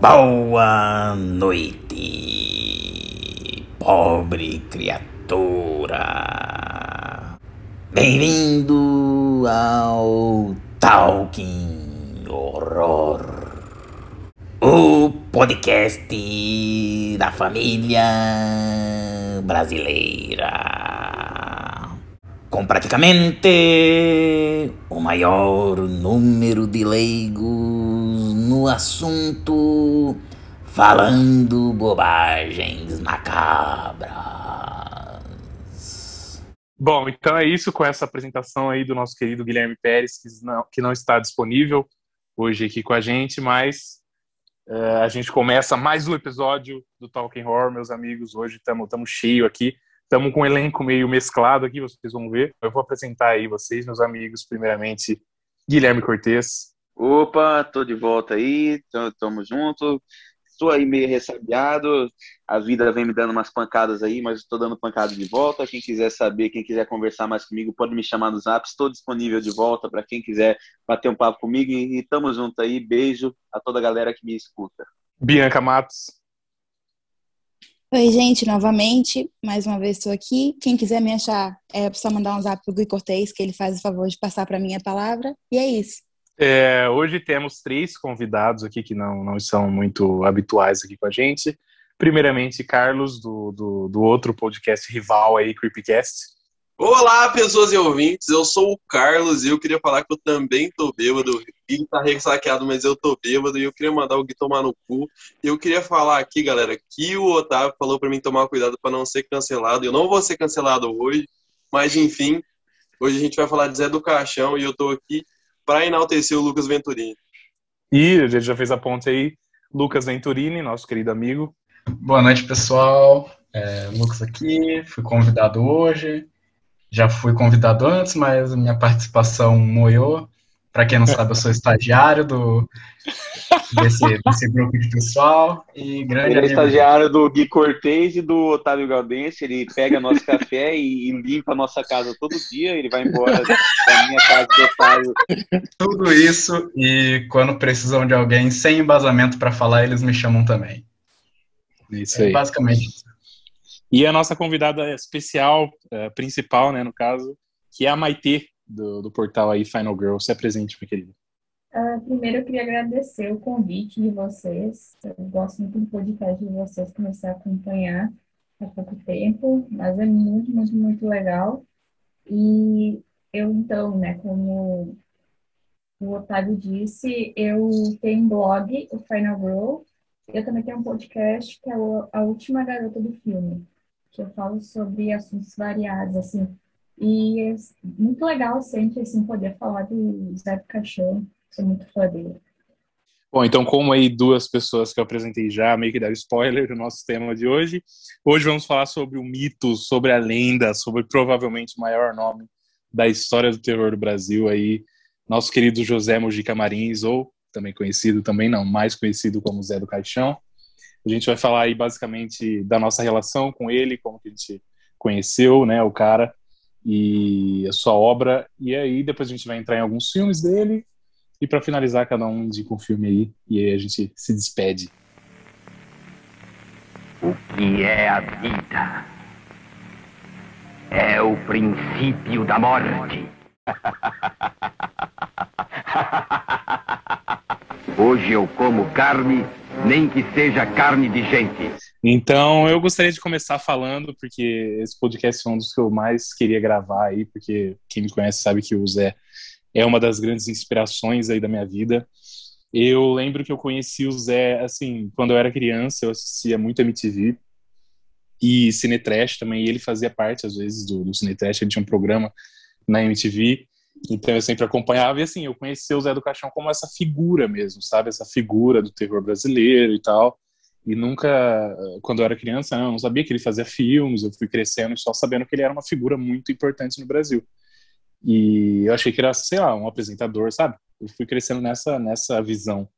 Boa noite, pobre criatura. Bem-vindo ao Talking Horror, o podcast da família brasileira. Com praticamente o maior número de leigos no assunto, falando bobagens macabras. Bom, então é isso com essa apresentação aí do nosso querido Guilherme Pérez, que não, que não está disponível hoje aqui com a gente, mas uh, a gente começa mais um episódio do Talking Horror, meus amigos. Hoje estamos cheio aqui, estamos com um elenco meio mesclado aqui, vocês vão ver. Eu vou apresentar aí vocês, meus amigos, primeiramente Guilherme Cortes. Opa, tô de volta aí, tamo junto. Estou aí meio ressabiado, a vida vem me dando umas pancadas aí, mas estou dando pancada de volta. Quem quiser saber, quem quiser conversar mais comigo, pode me chamar no zap. Estou disponível de volta para quem quiser bater um papo comigo e tamo junto aí. Beijo a toda a galera que me escuta. Bianca Matos. Oi, gente, novamente, mais uma vez estou aqui. Quem quiser me achar, é só mandar um zap pro Gui Cortez, que ele faz o favor de passar para mim a palavra. E é isso. É, hoje temos três convidados aqui que não, não são muito habituais aqui com a gente. Primeiramente, Carlos, do, do, do outro podcast rival aí, Creepcast. Olá, pessoas e ouvintes. Eu sou o Carlos e eu queria falar que eu também tô bêbado. O Gui tá ressaqueado, mas eu tô bêbado e eu queria mandar o Gui tomar no cu. E eu queria falar aqui, galera, que o Otávio falou para mim tomar cuidado para não ser cancelado. Eu não vou ser cancelado hoje, mas enfim, hoje a gente vai falar de Zé do Caixão e eu tô aqui para enaltecer o Lucas Venturini. E a gente já fez a ponte aí, Lucas Venturini, nosso querido amigo. Boa noite, pessoal. É, Lucas aqui, fui convidado hoje. Já fui convidado antes, mas minha participação moiou. Para quem não sabe, eu sou estagiário do, desse, desse grupo de pessoal. E grande ele é estagiário do Gui Cortez e do Otávio Galdense. Ele pega nosso café e, e, limpa a nossa casa todo dia. Ele vai embora da minha casa do Otávio. Tudo isso, e quando precisam de alguém sem embasamento para falar, eles me chamam também. Isso aí. É basicamente isso. E a nossa convidada especial, uh, principal, né, no caso, que é a Maitê, do, do portal aí Final Girl. Se apresente, minha querida. Uh, primeiro, eu queria agradecer o convite de vocês. Eu gosto muito do podcast de vocês, comecei a acompanhar há pouco tempo, mas é muito, muito, muito legal. E eu, então, né, como o Otávio disse, eu tenho um blog, o Final Girl. Eu também tenho um podcast que é A Última Garota do Filme, que eu falo sobre assuntos variados, assim, e é muito legal sempre assim, poder falar do Zé do Caixão. Sou muito fã dele. Bom, então, como aí duas pessoas que eu apresentei já, meio que deram spoiler do nosso tema de hoje, hoje vamos falar sobre o mito, sobre a lenda, sobre provavelmente o maior nome da história do terror do Brasil aí, nosso querido José Mujica Marins, ou também conhecido, também não, mais conhecido como Zé do Caixão. A gente vai falar aí basicamente da nossa relação com ele, como que a gente conheceu, né, o cara, e a sua obra. E aí depois a gente vai entrar em alguns filmes dele. E para finalizar, cada um indica um filme aí. E aí a gente se despede. O que é a vida? É o princípio da morte. Hoje eu como carne, nem que seja carne de gente. Então, eu gostaria de começar falando, porque esse podcast é um dos que eu mais queria gravar aí, porque quem me conhece sabe que o Zé é uma das grandes inspirações aí da minha vida. Eu lembro que eu conheci o Zé, assim, quando eu era criança, eu assistia muito MTV e Cinetrash também, e ele fazia parte, às vezes, do, do Cinetrash, ele tinha um programa na MTV, então eu sempre acompanhava, e assim, eu conheci o Zé do Caixão como essa figura mesmo, sabe? Essa figura do terror brasileiro e tal e nunca, quando eu era criança, eu não sabia que ele fazia filmes, eu fui crescendo só sabendo que ele era uma figura muito importante no Brasil. E eu achei que era, sei lá, um apresentador, sabe? Eu fui crescendo nessa, nessa visão.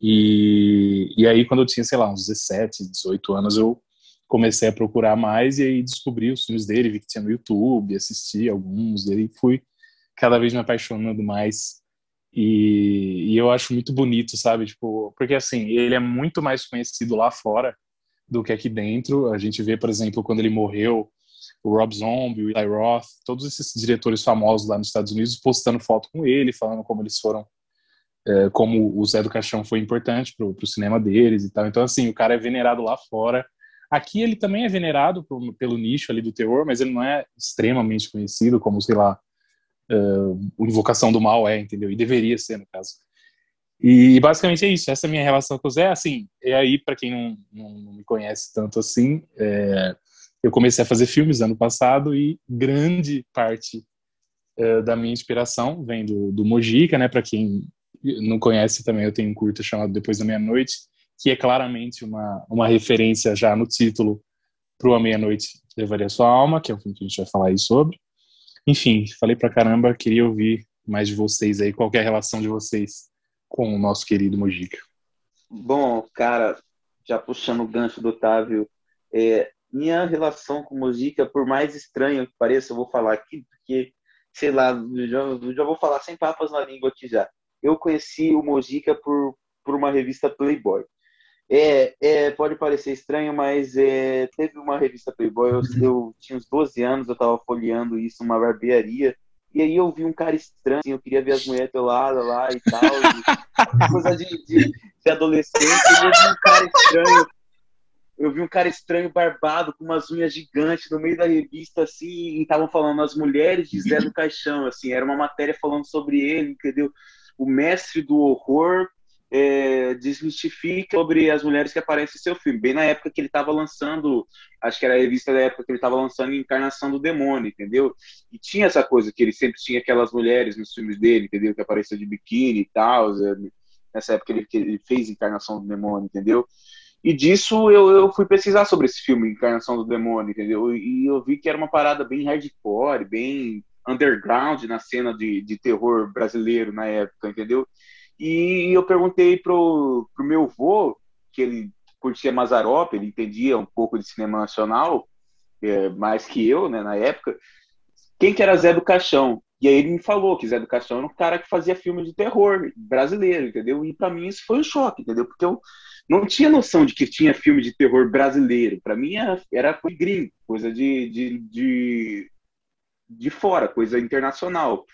E, e aí, quando eu tinha, sei lá, uns 17, 18 anos, eu comecei a procurar mais e aí descobri os filmes dele, vi que tinha no YouTube, assisti alguns, e aí fui cada vez me apaixonando mais E, e, eu acho muito bonito, sabe? Tipo, porque assim, ele é muito mais conhecido lá fora do que aqui dentro. A gente vê, por exemplo, quando ele morreu, o Rob Zombie, o Eli Roth, todos esses diretores famosos lá nos Estados Unidos postando foto com ele, falando como eles foram, é, como o Zé do Caixão foi importante pro, pro cinema deles e tal. Então, assim, o cara é venerado lá fora. Aqui ele também é venerado pelo nicho ali do terror, mas ele não é extremamente conhecido como, sei lá, uh, Invocação do Mal é, entendeu? E deveria ser, no caso. E basicamente é isso. Essa é a minha relação com o Zé. Assim, é aí, para quem não, não, não, me conhece tanto assim, é, eu comecei a fazer filmes ano passado e grande parte uh, da minha inspiração vem do, do Mojica, né? Para quem não conhece também, eu tenho um curta chamado Depois da Meia-Noite, que é claramente uma, uma referência já no título para A Meia-Noite Levaria Sua Alma, que é o filme que a gente vai falar aí sobre. Enfim, falei pra caramba, queria ouvir mais de vocês aí, qual é a relação de vocês com o nosso querido Mojica. Bom, cara, já puxando o gancho do Otávio, é, minha relação com Mojica, por mais estranha que pareça, eu vou falar aqui, porque, sei lá, já, já vou falar sem papas na língua aqui já. Eu conheci o Mojica por, por uma revista Playboy. É, é, pode parecer estranho, mas é, teve uma revista Playboy, eu, eu, tinha uns 12 anos, eu tava folheando isso numa barbearia, e aí eu vi um cara estranho, assim, eu queria ver as mulheres peladas lá e tal, e, coisa de, de, de adolescente, e eu vi um cara estranho, eu vi um cara estranho barbado, com umas unhas gigantes no meio da revista, assim, e estavam falando as mulheres de Zé do Caixão, assim, era uma matéria falando sobre ele, entendeu? O mestre do horror é, desmistifica sobre as mulheres que aparecem em seu filme. Bem na época que ele estava lançando, acho que era a revista da época que ele estava lançando Encarnação do Demônio, entendeu? E tinha essa coisa que ele sempre tinha aquelas mulheres nos filmes dele, entendeu? Que apareciam de biquíni e tal. É, nessa época ele, ele fez Encarnação do Demônio, entendeu? E disso eu, eu fui pesquisar sobre esse filme, Encarnação do Demônio, entendeu? E eu vi que era uma parada bem hardcore, bem underground na cena de, de terror brasileiro na época, entendeu? E eu perguntei pro, pro meu avô, que ele curtia Mazarop, ele entendia um pouco de cinema nacional, é, mais que eu, né, na época, quem que era Zé do Caixão. E aí ele me falou que Zé do Caixão era um cara que fazia filme de terror brasileiro, entendeu? E para mim isso foi um choque, entendeu? Porque eu não tinha noção de que tinha filme de terror brasileiro. Para mim era, era coisa gringo, coisa de, de, de, de fora, coisa internacional.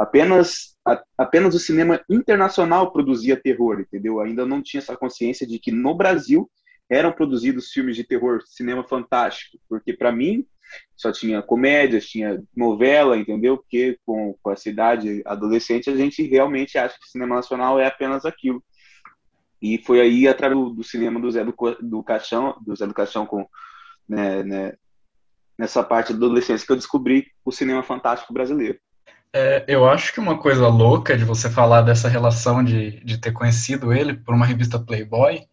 Apenas, a, apenas o cinema internacional produzia terror, entendeu? Ainda não tinha essa consciência de que no Brasil eram produzidos filmes de terror, cinema fantástico, porque para mim só tinha comédias, tinha novela, entendeu? Porque com, com a cidade adolescente a gente realmente acha que cinema nacional é apenas aquilo. E foi aí através do, do cinema do Zé do, do Caixão, do Zé do Caixão com né, né, nessa parte da adolescência que eu descobri o cinema fantástico brasileiro. É, eu acho que uma coisa louca de você falar dessa relação de, de ter conhecido ele por uma revista Playboy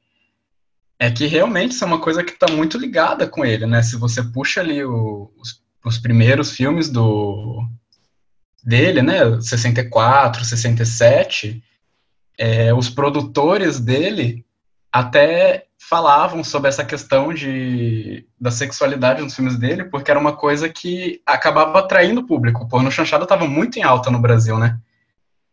é que realmente isso é uma coisa que está muito ligada com ele, né? Se você puxa ali o, os, os, primeiros filmes do dele, né? 64, 67, é, os produtores dele até falavam sobre essa questão de, da sexualidade nos filmes dele, porque era uma coisa que acabava atraindo o público. O porno chanchado estava muito em alta no Brasil, né?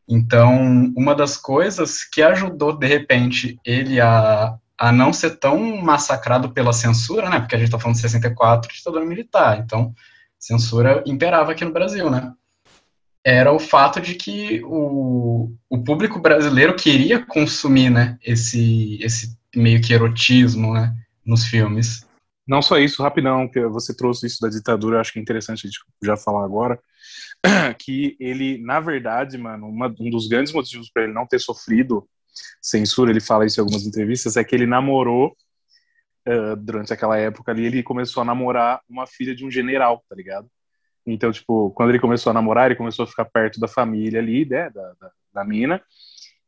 Então, uma das coisas que ajudou, de repente, ele a, a não ser tão massacrado pela censura, né? Porque a gente está falando de 64, ditadura militar. Então, censura imperava aqui no Brasil, né? Era o fato de que o, o público brasileiro queria consumir, né? Esse, esse meio que erotismo, né, nos filmes. Não só isso, rapidão, que você trouxe isso da ditadura, acho que é interessante a gente já falar agora, que ele, na verdade, mano, uma, um dos grandes motivos para ele não ter sofrido censura, ele fala isso em algumas entrevistas, é que ele namorou, uh, durante aquela época ali, ele começou a namorar uma filha de um general, tá ligado? Então, tipo, quando ele começou a namorar, ele começou a ficar perto da família ali, né, da, da, da mina,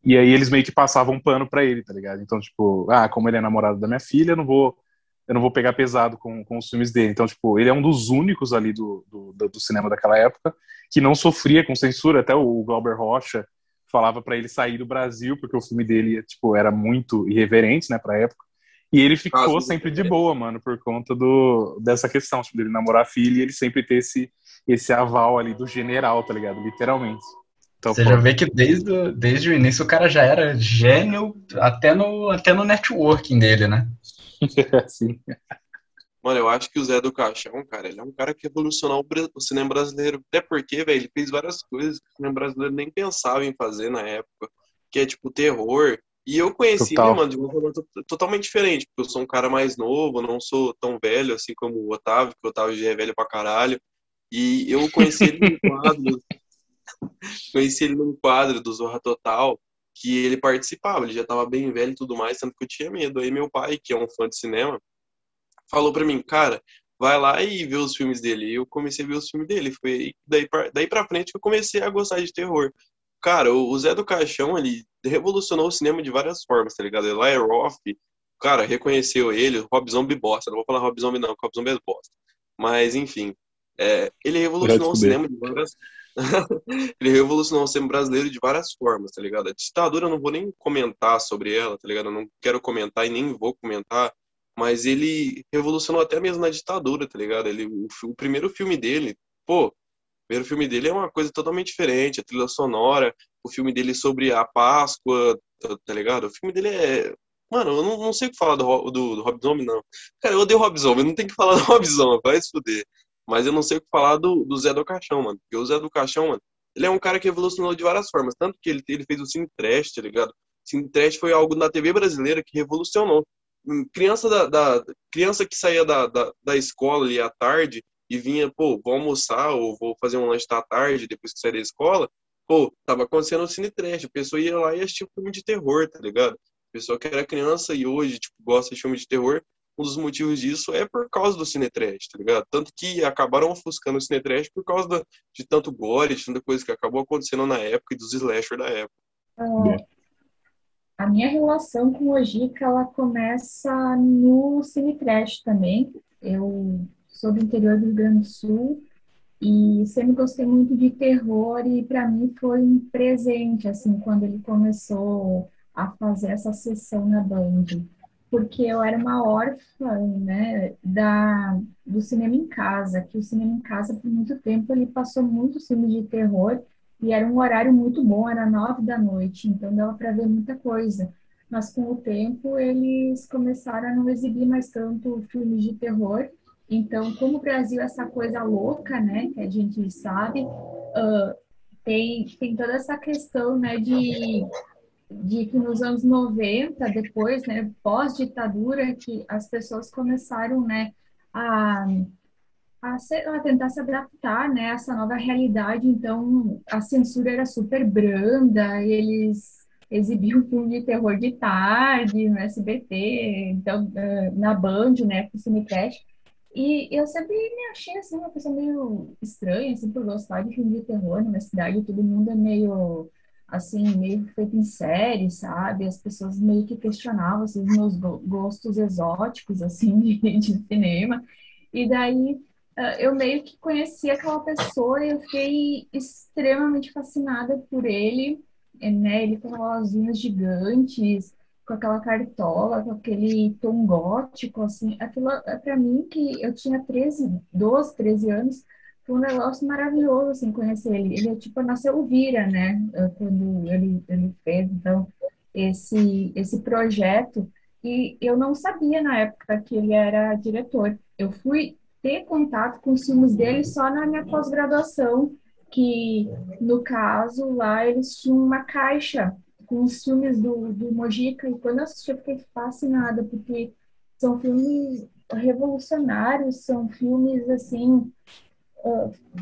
e aí eles meio que passavam um pano para ele, tá ligado? Então, tipo, ah, como ele é namorado da minha filha, eu não vou, eu não vou pegar pesado com, com os filmes dele. Então, tipo, ele é um dos únicos ali do, do, do cinema daquela época que não sofria com censura. Até o Glauber Rocha falava para ele sair do Brasil, porque o filme dele, tipo, era muito irreverente, né, pra época. E ele ficou Nossa, sempre de boa, mano, por conta do, dessa questão, tipo, dele namorar a filha e ele sempre ter esse, esse aval ali do general, tá ligado? Literalmente. Então, Você pô, já vê que desde, o- desde o início o cara já era gênio até no, até no networking dele, né? assim, Mano, eu acho que o Zé do Caixão, cara, ele é um cara que revolucionou o cinema brasileiro. Até porque, velho, ele fez várias coisas que o cinema brasileiro nem pensava em fazer na época. Que é tipo terror. E eu conheci Total. ele, mano, de uma forma to- totalmente diferente. Porque eu sou um cara mais novo, não sou tão velho assim como o Otávio, que o Otávio já é velho pra caralho. E eu conheci ele num quadro. Conheci ele num quadro do Zorra Total que ele participava. Ele já tava bem velho e tudo mais, tanto que eu tinha medo. Aí meu pai, que é um fã de cinema, falou pra mim, cara, vai lá e vê os filmes dele. E eu comecei a ver os filmes dele. Foi aí- daí pra, daí pra frente que eu comecei a gostar de terror. Cara, o Zé do Caixão, ele revolucionou o cinema de várias formas, tá ligado? Eli Roth, cara, reconheceu ele, Rob Zombie bosta. Não vou falar Rob Zombie não, Rob Zombie é bosta. Mas, enfim, é, ele revolucionou o cinema de várias... ele revolucionou o cinema brasileiro de várias formas, tá ligado? A ditadura eu não vou nem comentar sobre ela, tá ligado? Eu não quero comentar e nem vou comentar, mas ele revolucionou até mesmo na ditadura, tá ligado? Ele, o, o primeiro filme dele, pô, o primeiro filme dele é uma coisa totalmente diferente, a trilha sonora, o filme dele sobre a Páscoa, tá, tá ligado? O filme dele é. Mano, eu não, não sei o que falar do, do, do Rob Zombie, não. Cara, eu odeio Rob Zombie, não tem que falar do Rob Zombie, vai se fuder. Mas eu não sei o que falar do, do Zé do Caixão, mano. Porque o Zé do Caixão, mano, ele é um cara que evolucionou de várias formas. Tanto que ele, ele fez o Cine Trash, tá ligado? Cine Trash foi algo na TV brasileira que revolucionou. Hum, Criança, da, da- criança que saía da, da, da escola ali à tarde e vinha, pô, vou almoçar ou vou fazer um lanche da tarde depois que sair da escola, pô, tava acontecendo o Cine Trash. A pessoa ia lá e assistia filme de terror, tá ligado? A pessoa que era criança e hoje, tipo, gosta de filme de terror, um dos motivos disso é por causa do Cine Trash, tá ligado? Tanto que acabaram ofuscando o Cine Trash por causa da- de tanto gore, de tanta coisa que acabou acontecendo na época e dos slasher da época. A minha relação com o Ojica, ela começa no Cine Trash também. Eu sou do interior do Rio Grande do Sul e sempre gostei muito de terror e para mim foi um presente, assim, quando ele começou a fazer essa sessão na Band. Porque eu era uma órfã, né, da, do cinema em casa, que o cinema em casa, por muito tempo, ele passou muitos filmes de terror e era um horário muito bom, era nove da noite, então dava para ver muita coisa. Mas com o tempo eles começaram a não exibir mais tanto filmes de terror. Então, como o Brasil é essa coisa louca, né, que a gente sabe, ah, tem, tem toda essa questão, né, de, de que nos anos 90, depois, né, pós-ditadura, que as pessoas começaram, né, a a, a tentar se adaptar, né, a essa nova realidade. Então, a censura era super branda, eles exibiam filme de terror de tarde no SBT, então, na Band, né, com o. E eu sempre me achei, assim, uma pessoa meio estranha, assim, por gostar de filme de terror na cidade. Todo mundo é meio, assim, meio feito em série, sabe? As pessoas meio que questionavam, assim, os meus go- gostos exóticos, assim, de, de cinema. E daí ah, eu meio que conheci aquela pessoa e eu fiquei extremamente fascinada por ele, eh, né? Ele com aquelas unhas gigantes, com aquela cartola, com aquele tom gótico, assim. Aquilo, é para mim, que eu tinha 13, 12, 13 anos, foi um negócio maravilhoso, assim, conhecer ele. Ele, é tipo, nasceu Vira, né? ah, Quando ele, ele fez, então, esse, esse projeto. E eu não sabia na época que ele era diretor. Eu fui ter contato com os filmes dele só na minha pós-graduação, que no caso lá eles tinham uma caixa com os filmes do, do Mojica, e quando eu assisti eu fiquei fascinada, porque são filmes revolucionários, são filmes assim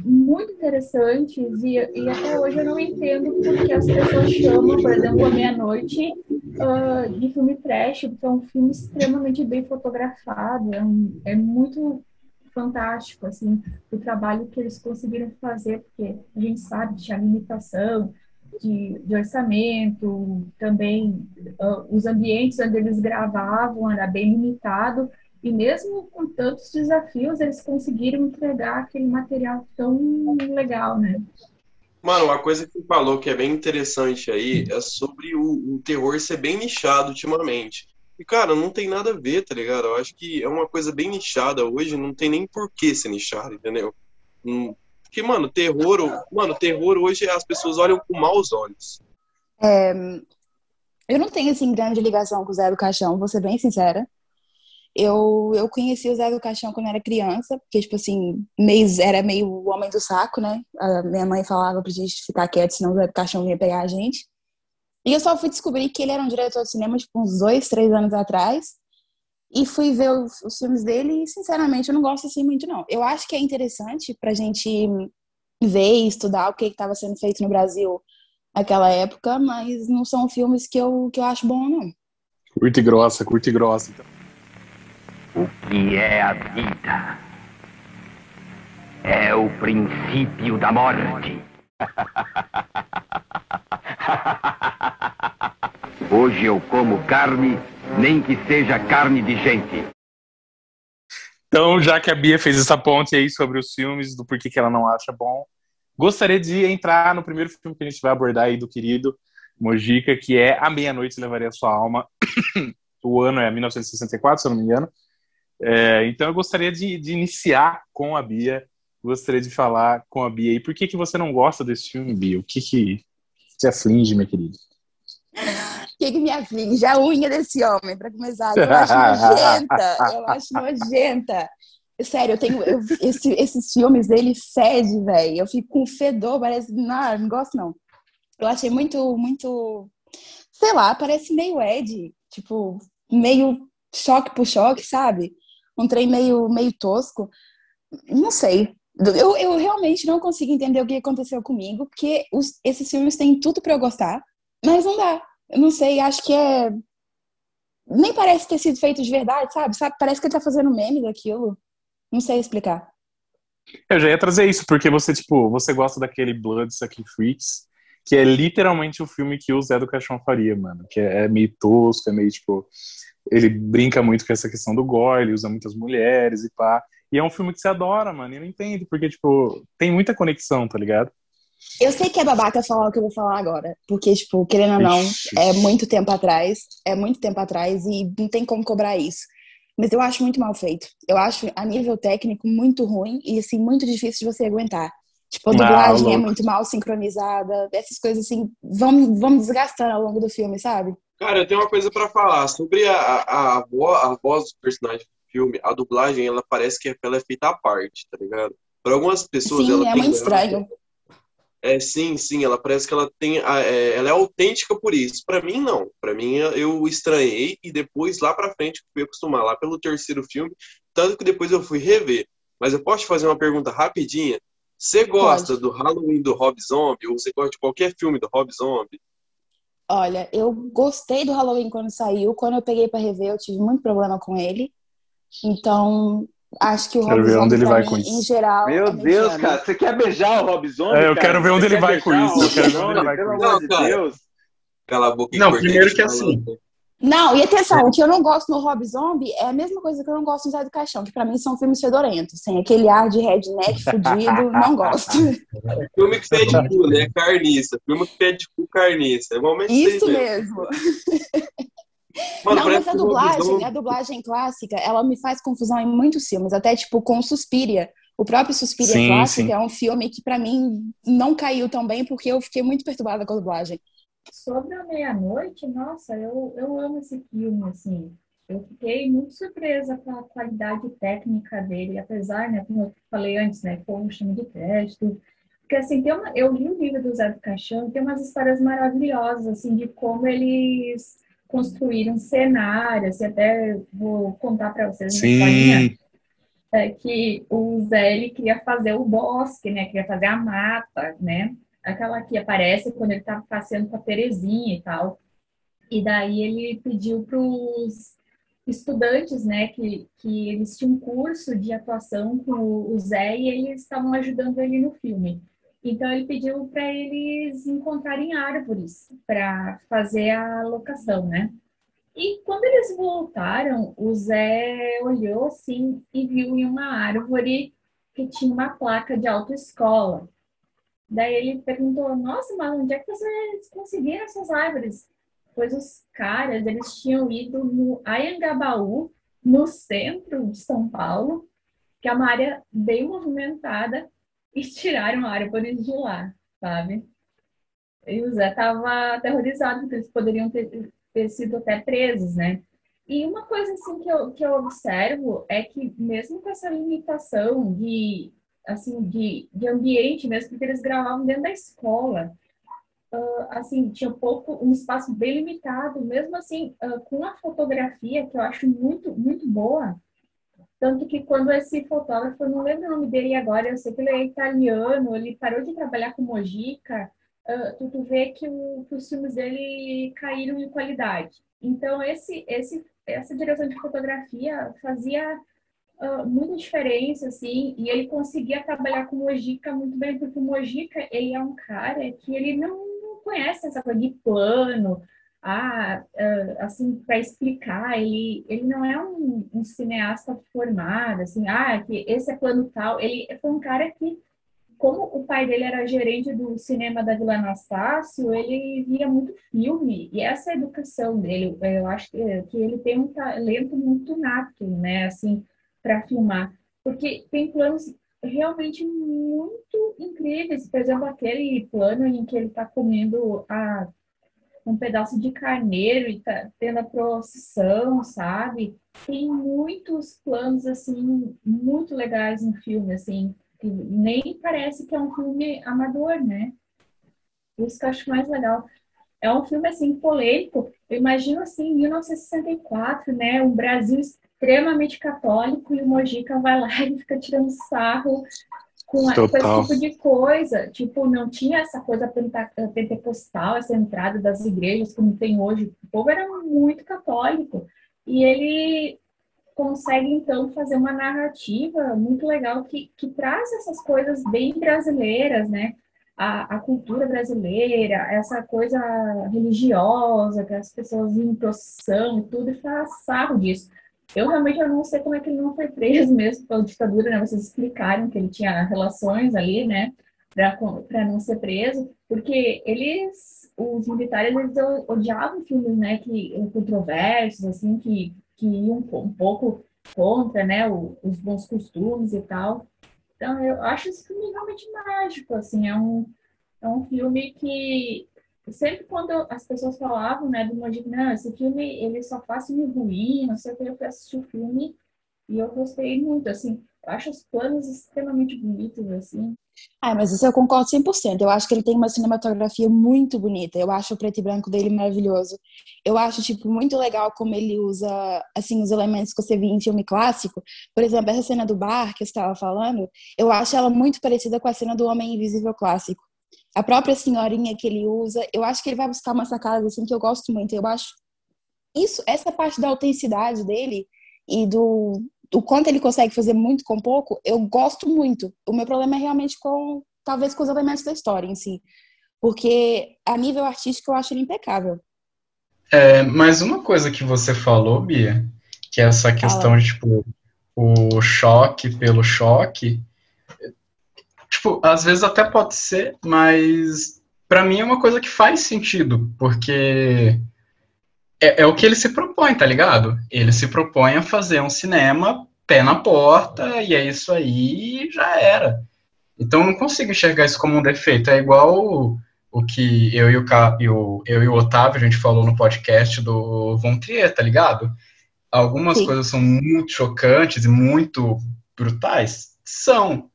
muito interessantes e, e até hoje eu não entendo porque as pessoas chamam, por exemplo, a meia-noite ah, de filme trash, porque é um filme extremamente bem fotografado, é, um- é muito fantástico, assim, o trabalho que eles conseguiram fazer, porque a gente sabe que tinha limitação de, de orçamento, também ah, os ambientes onde eles gravavam era bem limitado, e mesmo com tantos desafios, eles conseguiram entregar aquele material tão legal, né? Mano, uma coisa que você falou que é bem interessante aí é sobre o, o terror ser bem nichado ultimamente. E, cara, não tem nada a ver, tá ligado? Eu acho que é uma coisa bem nichada hoje, não tem nem por que ser nichado, entendeu? Hum, Porque, mano, terror, mano, terror hoje as pessoas olham com maus olhos. É, eu não tenho, assim, grande ligação com o Zé do Caixão, vou ser bem sincera. Eu, eu conheci o Zé do Caixão quando era criança, porque, tipo assim, meio, era meio o homem do saco, né? A minha mãe falava pra gente ficar quieto, senão o Zé do Caixão vinha pegar a gente. E eu só fui descobrir que ele era um diretor de cinema, tipo, uns dois, três anos atrás. E fui ver os, os filmes dele e, sinceramente, eu não gosto assim muito, não. Eu acho que é interessante pra gente ver e estudar o que estava sendo feito no Brasil naquela época, mas não são filmes que eu, que eu acho bom, não. Curta e grossa, curta e grossa. O que é a vida? É o princípio da morte. Hoje eu como carne, nem que seja carne de gente. Então, já que a Bia fez essa ponte aí sobre os filmes, do porquê que ela não acha bom, gostaria de entrar no primeiro filme que a gente vai abordar aí do querido Mojica, que é A Meia-Noite Levaria Sua Alma. o ano é 1964, se eu não me engano. É, então, eu gostaria de, de, iniciar com a Bia. Gostaria de falar com a Bia. E por que, que você não gosta desse filme, Bia? O que, que te aflige, minha querida? O que, que me aflige? A unha desse homem, para começar. Eu acho nojenta. Eu acho nojenta. Sério, eu tenho. Eu, esse, esses filmes dele fede, velho. Eu fico com fedor, parece. Não, não gosto, não. Eu achei muito, muito. Sei lá, parece meio Ed. Tipo, meio choque por choque, sabe? Um trem meio, meio tosco. Não sei. Eu, eu realmente não consigo entender o que aconteceu comigo, porque os, esses filmes têm tudo para eu gostar, mas não dá. Eu não sei, acho que é. Nem parece ter sido feito de verdade, sabe? sabe? Parece que ele tá fazendo meme daquilo. Não sei explicar. Eu já ia trazer isso, porque você, tipo, você gosta daquele Blood Sucking Freaks, que é literalmente o filme que o Zé do Caixão faria, mano. Que é meio tosco, é meio, tipo... Ele brinca muito com essa questão do gore, ele usa muitas mulheres e pá. E é um filme que você adora, mano. E não entende, porque, tipo, tem muita conexão, tá ligado? Eu sei que é babaca falar o que eu vou falar agora. Porque, tipo, querendo ou não, Ixi. é muito tempo atrás. É muito tempo atrás e não tem como cobrar isso. Mas eu acho muito mal feito. Eu acho, a nível técnico, muito ruim e, assim, muito difícil de você aguentar. Tipo, a dublagem ah, é muito mal sincronizada. Essas coisas, assim, vão, vão desgastando ao longo do filme, sabe? Cara, eu tenho uma coisa para falar. Sobre a, a, a, voz, a voz do personagem do filme, a dublagem, ela parece que ela é feita à parte, tá ligado? Para algumas pessoas, Sim, ela é tem... muito estranho. É, sim, sim, ela parece que ela tem, é, ela é autêntica por isso. Para mim não, para mim eu estranhei e depois lá para frente fui acostumar lá pelo terceiro filme, tanto que depois eu fui rever. Mas eu posso te fazer uma pergunta rapidinha? Você gosta Pode. do Halloween do Rob Zombie ou você gosta de qualquer filme do Rob Zombie? Olha, eu gostei do Halloween quando saiu. Quando eu peguei para rever, eu tive muito problema com ele. Então, Acho que o quero Rob ver onde Zombie, ele vai mim, com isso. em geral. Meu é Deus, mediano. cara, você quer beijar o Rob Zombie? É, eu cara? quero ver onde Você ele vai com beijar isso, eu quero ver onde ele vai com Pelo isso. amor de. Deus. Cala a boca Não, primeiro que assim, Não, e atenção, o que eu não gosto no Rob Zombie é a mesma coisa que eu não gosto no Zé do Caixão, que pra mim são filmes fedorentos. Sem aquele ar de redneck fudido, não gosto. Filme que pede cu, né? Carniça. Filme que pede cu, carniça. É Isso mesmo. Mano, não, mas a dublagem, Zombie- a dublagem clássica, ela me faz confusão em muitos filmes, até tipo com Suspiria. O próprio Suspiria Sim, clássico sim. é um filme que pra mim não caiu tão bem porque eu fiquei muito perturbada com a dublagem. Sobre a meia-noite, nossa, eu, eu amo esse filme, assim. Eu fiquei muito surpresa com a qualidade técnica dele, apesar, né, como eu falei antes, né, foi um filme de crédito. Porque, assim, tem uma, eu li o livro do Zé do Caixão tem umas histórias maravilhosas, assim, de como eles construíram cenários, e até vou contar para vocês uma historinha é que o Zé ele queria fazer o bosque, né? Queria fazer a mata, né? Aquela que aparece quando ele tá passeando com a Terezinha e tal. E daí ele pediu para os estudantes, né? Que, que eles tinham um curso de atuação com o Zé e eles estavam ajudando ele no filme. Então ele pediu para eles encontrarem árvores para fazer a locação, né? E quando eles voltaram, o Zé olhou assim e viu em uma árvore que tinha uma placa de autoescola. Daí ele perguntou: Nossa, mas onde é que vocês conseguiram essas árvores? Pois os caras, eles tinham ido no Ayangabaú, no centro de São Paulo, que é uma área bem movimentada, e tiraram árvores de lá, sabe? E o Zé estava aterrorizado porque eles poderiam ter, ter sido até presos, né? E uma coisa assim que eu, que eu observo é que mesmo com essa limitação de assim de, de ambiente mesmo, porque eles gravavam dentro da escola, uh, assim tinha pouco um espaço bem limitado, mesmo assim uh, com a fotografia que eu acho muito muito boa, tanto que quando esse fotógrafo, não lembro o nome dele agora, eu sei que ele é italiano, ele parou de trabalhar com Mojica, uh, tu, tu vê que, o, que os filmes dele caíram em qualidade. Então esse esse essa direção de fotografia fazia muita diferença, assim, e ele conseguia trabalhar com o Mojica muito bem, porque o Mojica, ele é um cara que ele não conhece essa coisa de plano, ah, assim, para explicar, ele, ele não é um, um, cineasta formado, assim, ah, que esse é plano tal, ele foi um cara que como o pai dele era gerente do cinema da Vila Anastácio, ele via muito filme, e essa é educação dele, eu acho que, que ele tem um talento muito nato, né, assim, para filmar, porque tem planos realmente muito incríveis, por exemplo, aquele plano em que ele está comendo a, um pedaço de carneiro e tá tendo a procissão, sabe? Tem muitos planos, assim, muito legais no filme, assim, nem parece que é um filme amador, né? Isso que eu acho mais legal. É um filme, assim, polêmico. Eu imagino, assim, 1964, né? Um Brasil extremamente católico e o Mojica vai lá e fica tirando sarro com, com esse tipo de coisa. Tipo, não tinha essa coisa pentecostal, essa entrada das igrejas como tem hoje. O povo era muito católico. E ele consegue, então, fazer uma narrativa muito legal que, que traz essas coisas bem brasileiras, né? A, a, cultura brasileira, essa coisa religiosa, que as pessoas em procissão e tudo, e faz sarro disso. Eu realmente eu não sei como é que ele não foi preso mesmo pela ditadura, né? Vocês explicaram que ele tinha relações ali, né? Para não ser preso, porque eles, os militares, eles odiavam filmes, né? Que controversos, assim, que que iam um pouco contra, né, o, os bons costumes e tal. Então, eu acho esse filme realmente mágico, assim, é um, é um filme que sempre quando as pessoas falavam, né, do Mojica, não, esse filme, ele só faz filme ruim, não sei o que, eu fui assistir o filme e eu gostei muito, assim, eu acho os planos extremamente bonitos, assim. Ah, mas isso eu concordo 100%. Eu acho que ele tem uma cinematografia muito bonita. Eu acho o preto e branco dele maravilhoso. Eu acho, tipo, muito legal como ele usa, assim, os elementos que você via em filme clássico. Por exemplo, essa cena do bar que você estava falando, eu acho ela muito parecida com a cena do Homem Invisível clássico. A própria senhorinha que ele usa, eu acho que ele vai buscar uma sacada, assim, que eu gosto muito. Eu acho isso, essa parte da autenticidade dele e do, o quanto ele consegue fazer muito com pouco, eu gosto muito. O meu problema é realmente com, talvez, com os elementos da história em si. Porque, a nível artístico, eu acho ele impecável. É, mas uma coisa que você falou, Bia, que é essa questão Fala. de, tipo, o choque pelo choque, tipo, às vezes até pode ser, mas para mim é uma coisa que faz sentido, porque é, é, o que ele se propõe, tá ligado? Ele se propõe a fazer um cinema pé na porta e é isso aí já era. Então eu não consigo enxergar isso como um defeito. É igual o, o que eu e o, eu, eu e o Otávio a gente falou no podcast do Von Trier, tá ligado? Algumas Sim. coisas são muito chocantes e muito brutais. São.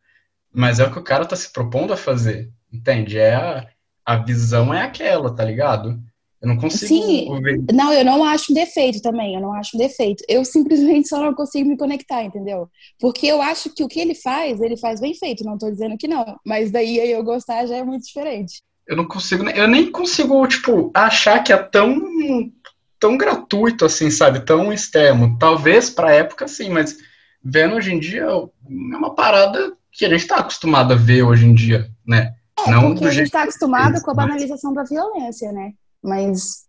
Mas é o que o cara tá se propondo a fazer. Entende? É a, a visão é aquela, tá ligado? Eu não consigo Sim, ver. Não, eu não acho um defeito também, eu não acho um defeito. Eu simplesmente só não consigo me conectar, entendeu? Porque eu acho que o que ele faz, ele faz bem feito, não tô dizendo que não. Mas daí eu gostar já é muito diferente. Eu não consigo, eu nem consigo, tipo, achar que é tão tão gratuito assim, sabe? Tão extremo. Talvez pra época sim, mas vendo hoje em dia é uma parada que a gente tá acostumado a ver hoje em dia, né? É, não porque a gente tá acostumado com a banalização da violência, né? Mas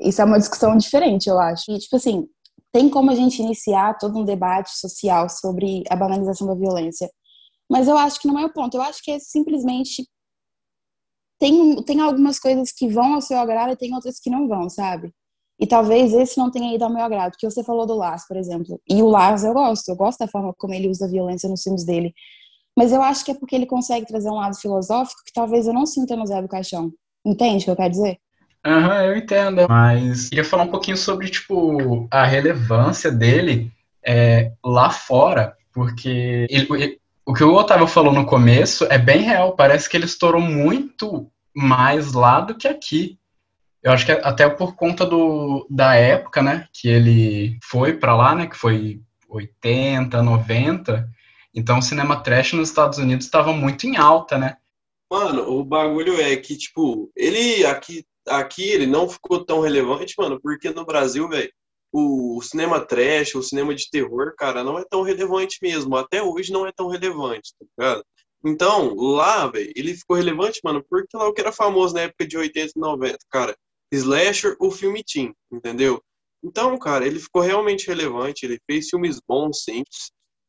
isso é uma discussão diferente, eu acho. E, tipo assim, tem como a gente iniciar todo um debate social sobre a banalização da violência. Mas eu acho que não é o ponto. Eu acho que é simplesmente. Tem, tem algumas coisas que vão ao seu agrado e tem outras que não vão, sabe? E talvez esse não tenha ido ao meu agrado, porque você falou do Lars, por exemplo. E o Lars eu gosto, eu gosto da forma como ele usa a violência nos filmes dele. Mas eu acho que é porque ele consegue trazer um lado filosófico que talvez eu não sinta no Zé do Caixão. Entende o que eu quero dizer? Aham, uhum, eu entendo. Mas queria falar um pouquinho sobre, tipo, a relevância dele é, lá fora. Porque ele, ele, o que o Otávio falou no começo é bem real. Parece que ele estourou muito mais lá do que aqui. Eu acho que até por conta do, da época, né, que ele foi para lá, né, que foi 80, 90. Então o cinema trash nos Estados Unidos estava muito em alta, né? Mano, o bagulho é que, tipo, ele aqui, aqui ele não ficou tão relevante, mano, porque no Brasil, velho, o cinema trash, o cinema de terror, cara, não é tão relevante mesmo. Até hoje não é tão relevante, tá ligado? Então, lá, velho, ele ficou relevante, mano, porque lá o que era famoso na época de 80 e 90, cara. Slasher, o filme Teen, entendeu? Então, cara, ele ficou realmente relevante, ele fez filmes bons, sim.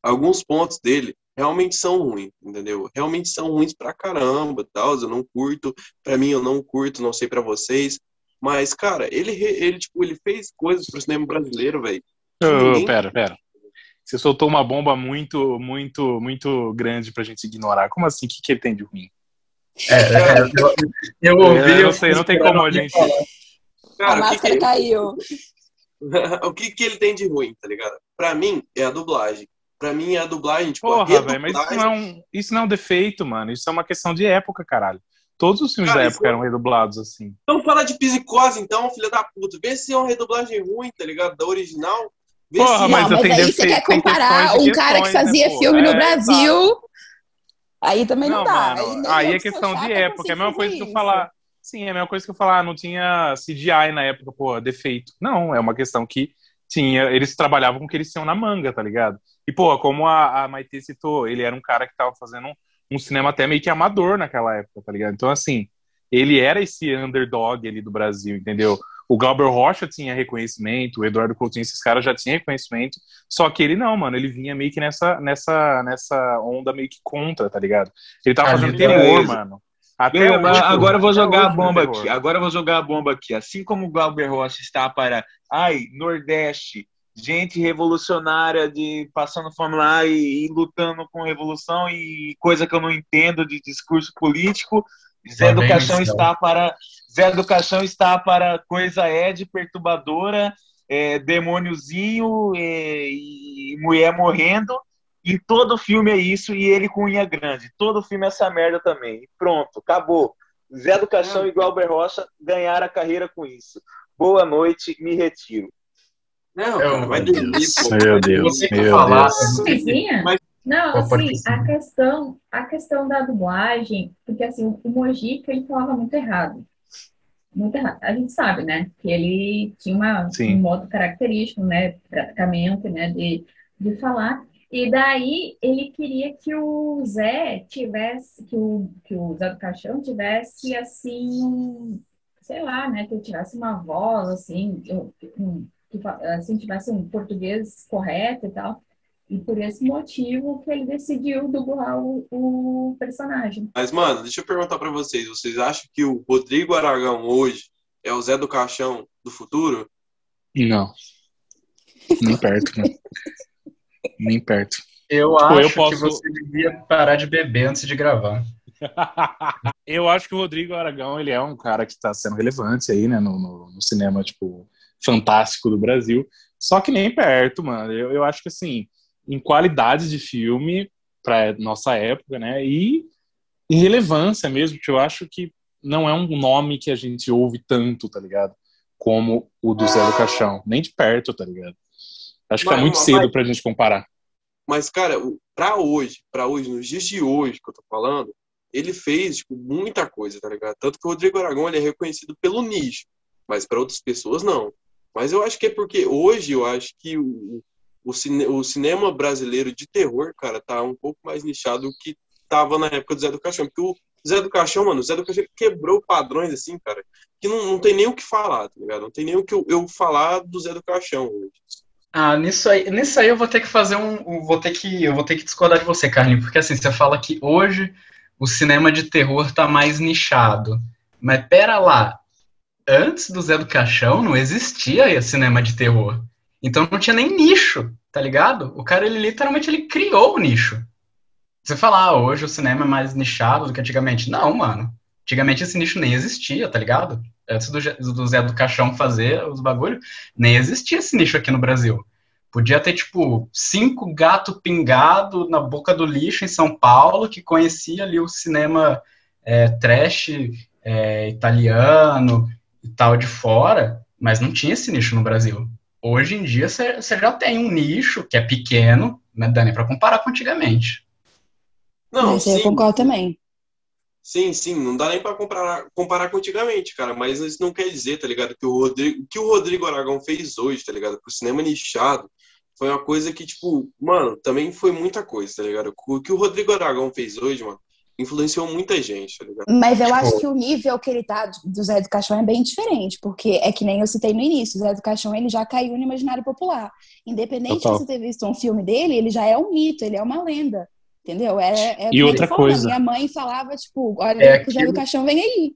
Alguns pontos dele realmente são ruins, entendeu? Realmente são ruins pra caramba, tal, eu não curto, pra mim eu não curto, não sei pra vocês, mas, cara, ele, ele, tipo, ele fez coisas pro cinema brasileiro, velho. Oh, ninguém... Pera, pera. Você soltou uma bomba muito, muito, muito grande pra gente ignorar. Como assim? O que, que ele tem de ruim? É, é, eu, eu ouvi. Eu não sei, não tem como a gente. Cara, a máscara que que caiu. o que, que ele tem de ruim, tá ligado? Pra mim, é a dublagem. Pra mim, é a dublagem, tipo, Porra, velho, mas isso não, é um, isso não é um defeito, mano. Isso é uma questão de época, caralho. Todos os filmes Cara, da época eram redublados assim. Então fala de psicose, então, filha da puta. Vê se é uma redublagem ruim, tá ligado? Da original. Vê Porra, se... mas, não, mas aí você quer comparar um cara que fazia né, filme no é, Brasil. Tá. Aí também não, não dá. Mano, aí, aí é questão de época. É a mesma coisa que eu falar. Sim, é a mesma coisa que eu falar, não tinha CGI na época, pô, defeito. Não, é uma questão que tinha, eles trabalhavam com o que eles tinham na manga, tá ligado? E, pô, como a, a Maite citou, ele era um cara que tava fazendo um, um cinema até meio que amador naquela época, tá ligado? Então, assim, ele era esse underdog ali do Brasil, entendeu? O Glauber Rocha tinha reconhecimento, o Eduardo Coutinho, esses caras já tinham reconhecimento, só que ele não, mano, ele vinha meio que nessa, nessa, nessa onda meio que contra, tá ligado? Ele tava fazendo terror, mano. Até hoje, agora eu vou jogar a bomba aqui. Agora eu vou jogar a bomba aqui. Assim como o Glauber Rocha está para, ai, Nordeste, gente revolucionária de passando fome lá e, e, lutando com revolução e coisa que eu não entendo de discurso político. Zé do Caixão está para Zé do Caixão está para coisa Ed perturbadora, é, demôniozinho é, e mulher morrendo. E todo filme é isso e ele com unha grande. Todo filme é essa merda também. E pronto, acabou. Zé do Caixão e Glauber Rocha ganharam a carreira com isso. Boa noite, me retiro. Não, cara, vai dormir, pô. Meu Deus, meu falar, Deus. Mas, não, assim, a questão, a questão da dublagem, porque assim, o Mojica, ele falava muito errado. Muito errado. A gente sabe, né, que ele tinha uma, um modo característico, né, praticamente, né, de, de falar. E daí ele queria que o Zé tivesse, que o, que o Zé do Caixão tivesse, assim, sei lá, né, que ele tivesse uma voz, assim, que assim, tivesse um português correto e tal. E por esse motivo que ele decidiu dublar o, o personagem. Mas, mano, deixa eu perguntar para vocês. Vocês acham que o Rodrigo Aragão hoje é o Zé do Caixão do futuro? Não. Nem perto, né? Nem perto. Eu tipo, acho eu posso... que você devia parar de beber antes de gravar. eu acho que o Rodrigo Aragão ele é um cara que está sendo relevante aí, né, no, no, no cinema, tipo, fantástico do Brasil. Só que nem perto, mano. Eu, eu acho que, assim, em qualidade de filme, para nossa época, né? E em relevância mesmo, que eu acho que não é um nome que a gente ouve tanto, tá ligado? Como o do Zé do Caixão. Nem de perto, tá ligado? Acho que tá mas, é muito cedo mas, pra gente comparar. Mas, cara, pra hoje, para hoje, nos dias de hoje que eu tô falando, ele fez, tipo, muita coisa, tá ligado? Tanto que o Rodrigo Aragão ele é reconhecido pelo nicho, mas para outras pessoas não. Mas eu acho que é porque hoje eu acho que o, o, cine, o cinema brasileiro de terror, cara, tá um pouco mais nichado do que tava na época do Zé do Caixão. Porque o Zé do Caixão, mano, o Zé do Caixão quebrou padrões, assim, cara, que não, não tem nem o que falar, tá ligado? Não tem nem o que eu, eu falar do Zé do Caixão hoje. Ah, nisso aí, nisso aí eu vou ter que fazer um. Vou ter que, eu vou ter que discordar de você, Carlinhos, porque assim, você fala que hoje o cinema de terror tá mais nichado. Mas pera lá, antes do Zé do Caixão não existia cinema de terror. Então não tinha nem nicho, tá ligado? O cara, ele literalmente ele criou o nicho. Você fala, ah, hoje o cinema é mais nichado do que antigamente. Não, mano. Antigamente esse nicho nem existia, tá ligado? Antes do, do Zé do Caixão fazer os bagulho, nem existia esse nicho aqui no Brasil. Podia ter, tipo, cinco gato pingado na boca do lixo em São Paulo que conhecia ali o cinema é, trash é, italiano e tal de fora, mas não tinha esse nicho no Brasil. Hoje em dia você já tem um nicho que é pequeno, né, Dani, para comparar com antigamente. Não, Mas sim. eu concordo também. Sim, sim, não dá nem para comparar, comparar com antigamente, cara, mas isso não quer dizer, tá ligado, que o Rodrigo, que o Rodrigo Aragão fez hoje, tá ligado, pro cinema nichado, foi uma coisa que, tipo, mano, também foi muita coisa, tá ligado? O que o Rodrigo Aragão fez hoje, mano, influenciou muita gente, tá ligado? Mas eu tipo... acho que o nível que ele tá do Zé do Caixão é bem diferente, porque é que nem eu citei no início, o Zé do Caixão ele já caiu no imaginário popular. Independente Total. de você ter visto um filme dele, ele já é um mito, ele é uma lenda. Entendeu? É, é e outra coisa. Minha mãe falava, tipo, olha, é o Zé do Caixão vem aí.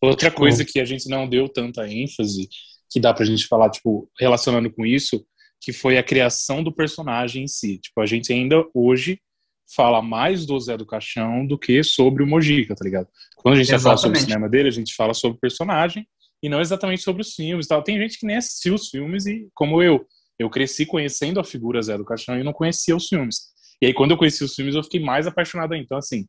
Outra coisa que a gente não deu tanta ênfase, que dá pra gente falar, tipo, relacionando com isso, que foi a criação do personagem em si. Tipo, a gente ainda hoje fala mais do Zé do Caixão do que sobre o Mojica, tá ligado? Quando a gente vai falar sobre o cinema dele, a gente fala sobre o personagem e não exatamente sobre os filmes tal. Tem gente que nem assistiu os filmes e, como eu, eu cresci conhecendo a figura Zé do Caixão e não conhecia os filmes. E aí, quando eu conheci os filmes, eu fiquei mais apaixonado ainda. Então, assim,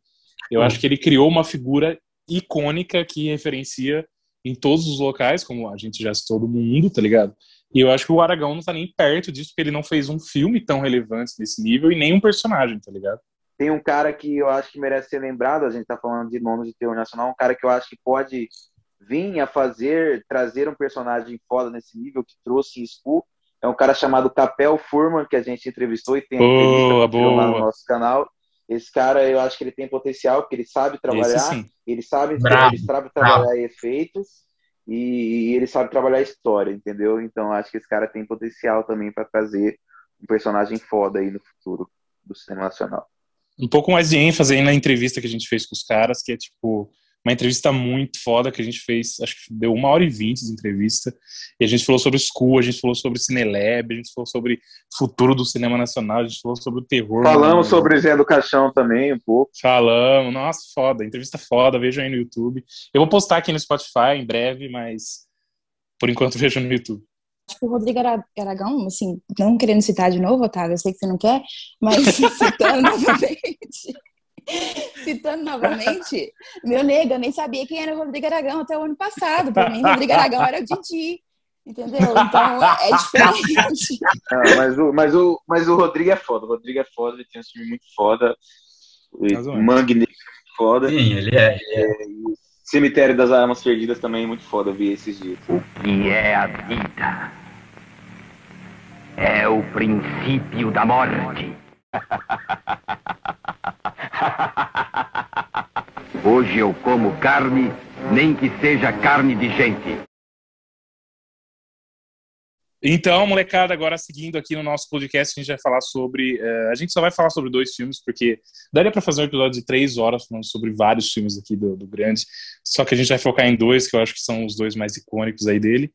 eu hum. acho que ele criou uma figura icônica que referencia em todos os locais, como a gente já citou do mundo, tá ligado? E eu acho que o Aragão não tá nem perto disso, porque ele não fez um filme tão relevante nesse nível e nem um personagem, tá ligado? Tem um cara que eu acho que merece ser lembrado, a gente tá falando de nomes de teor nacional, um cara que eu acho que pode vir a fazer, trazer um personagem foda nesse nível, que trouxe School, é um cara chamado Capel Furman, que a gente entrevistou e tem boa, boa. lá no nosso canal. Esse cara, eu acho que ele tem potencial, porque ele sabe trabalhar, ele sabe, ele sabe trabalhar Bravo. efeitos e, e, ele sabe trabalhar história, entendeu? Então acho que esse cara tem potencial também para trazer um personagem foda aí no futuro do cinema nacional. Um pouco mais de ênfase aí na entrevista que a gente fez com os caras, que é tipo uma entrevista muito foda que a gente fez, acho que deu uma hora e vinte de entrevista, e a gente falou sobre o School, a gente falou sobre Cinelab, a gente falou sobre futuro do cinema nacional, a gente falou sobre o terror. Falamos sobre Zé do Caixão também, um pouco. Falamos, nossa, foda, entrevista foda, vejam aí no YouTube. Eu vou postar aqui no Spotify em breve, mas por enquanto vejam no YouTube acho que o Rodrigo Aragão, assim, não querendo citar de novo, Otávio, eu sei que você não quer, mas citando novamente, Citando novamente, meu nego, eu nem sabia quem era o Rodrigo Aragão até o ano passado. Para mim, Rodrigo Aragão era o Didi. Entendeu? Então é diferente. Não, mas, o, mas, o, mas o Rodrigo é foda. O Rodrigo é foda, ele tem um filme muito foda. Mangue Negro é foda. Sim, ele é. Ele é. Cemitério das Armas Perdidas também é muito foda, eu vi esses dias. O que é a vida? É o princípio da morte. Hoje eu como carne, nem que seja carne de gente. Então, molecada, agora seguindo aqui no nosso podcast, a gente vai falar sobre. Uh, a gente só vai falar sobre dois filmes, porque daria para fazer um episódio de três horas falando sobre vários filmes aqui do, do Grande. Só que a gente vai focar em dois, que eu acho que são os dois mais icônicos aí dele.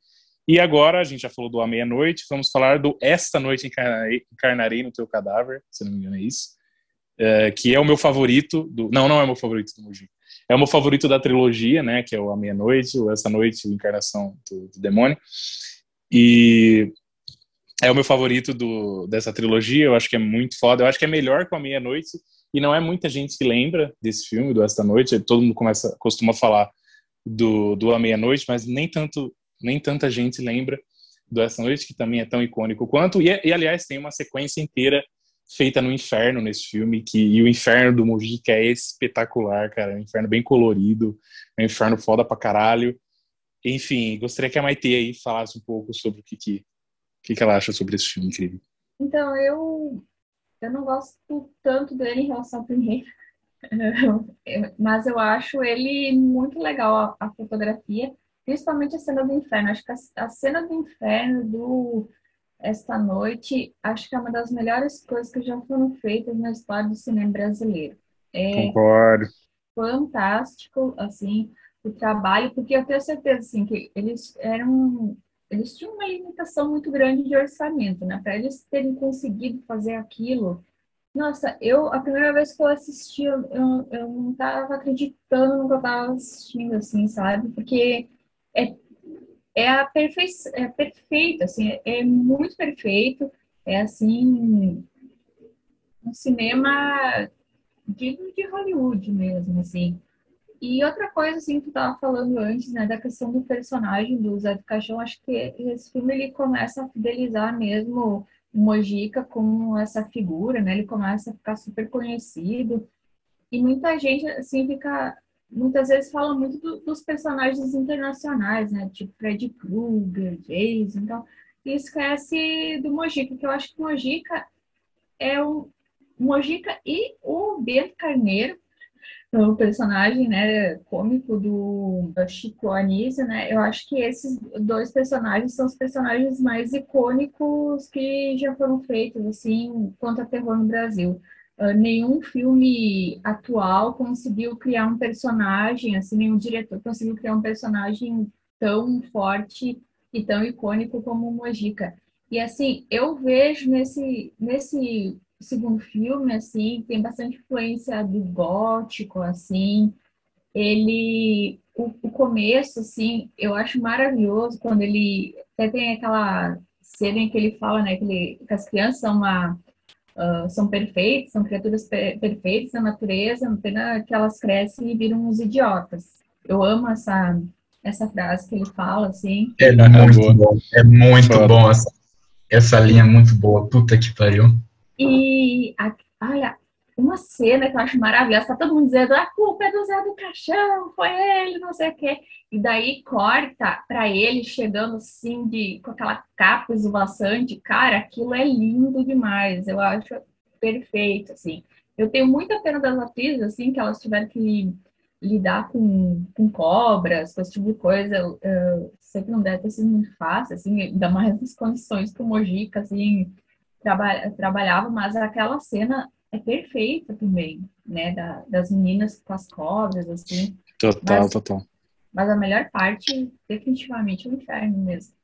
E agora, a gente já falou do A Meia-Noite, vamos falar do Esta Noite Encarnarei, Encarnarei no Teu Cadáver, se não me engano é isso. Uh, que é o meu favorito. Do... Não, não é o meu favorito do Mugi. É o meu favorito da trilogia, né? Que é o A Meia-Noite, o Esta Noite, o Encarnação do, do, Demônio. E é o meu favorito do, dessa trilogia. Eu acho que é muito foda. Eu acho que é melhor que a Meia-Noite. E não é muita gente que lembra desse filme, do Esta Noite. Todo mundo começa, costuma falar do, do A Meia-Noite, mas nem tanto nem tanta gente lembra do Essa Noite, que também é tão icônico quanto. E, e aliás, tem uma sequência inteira feita no inferno nesse filme, que, e o inferno do Mujica é espetacular, cara. É um inferno bem colorido, é um inferno foda pra caralho. Enfim, gostaria que a Maite aí falasse um pouco sobre o que, que, que, que ela acha sobre esse filme incrível. Então, eu, eu não gosto tanto dele em relação ao primeiro, mas eu acho ele muito legal, a, a fotografia, principalmente a cena do inferno. Acho que a, cena do inferno do esta noite, acho que é uma das melhores coisas que já foram feitas na história do cinema brasileiro. É Concordo. Fantástico, assim, o trabalho, porque eu tenho certeza, assim, que eles eram, eles tinham uma limitação muito grande de orçamento, né? Para eles terem conseguido fazer aquilo, Nossa, eu, a primeira vez que eu assisti, eu, eu, eu não tava acreditando no que eu tava assistindo, assim, sabe? Porque é, é, a perfe... é perfeito, assim, é, é muito perfeito. É, assim, um cinema digno de Hollywood mesmo, assim. E outra coisa, assim, que tu tava falando antes, né, da questão do personagem do Zé do Caixão, acho que esse filme, ele começa a fidelizar mesmo o Mojica com essa figura, né, ele começa a ficar super conhecido, e muita gente, assim, fica, muitas vezes fala muito do, dos personagens internacionais, né, tipo Fred Krueger, Jason, então, e esquece do Mojica, que eu acho que o Mojica é um, Mojica e o Bento Carneiro, o personagem, né, cômico do Chico Anísio, né, eu acho que esses dois personagens são os personagens mais icônicos que já foram feitos, assim, quanto a terror no Brasil. Uh, nenhum filme atual conseguiu criar um personagem, assim, nenhum diretor conseguiu criar um personagem tão forte e tão icônico como o Mojica. E, assim, eu vejo nesse, nesse segundo filme, assim, tem bastante influência do gótico, assim. Ele, o, o começo, assim, eu acho maravilhoso quando ele até tem aquela cena em que ele fala, né, que, ele, que as crianças são uma Uh, são perfeitas, são criaturas per perfeitas na natureza, não pena que elas crescem e viram uns idiotas. Eu amo essa, essa frase que ele fala, assim. É muito bom, é muito bom essa, essa linha é muito boa, puta que pariu. E, a, olha, uma cena que eu acho maravilhosa, tá todo mundo dizendo, a culpa é do Zé do Caixão, foi ele, não sei o quê. E daí corta para ele chegando assim, de, com aquela capa esvoaçante. Cara, aquilo é lindo demais, eu acho perfeito, assim. Eu tenho muita pena das atrizes, assim, que elas tiveram que lidar com, com cobras, com esse tipo de coisa. Eu, eu sei que não deve ter sido muito fácil, assim, ainda mais nas condições que o Mojica, assim, traba trabalhava, mas aquela cena é perfeita também, né? Da, das meninas com as cobras, assim. Total, mas, total. Mas a melhor parte, definitivamente, é o inferno mesmo.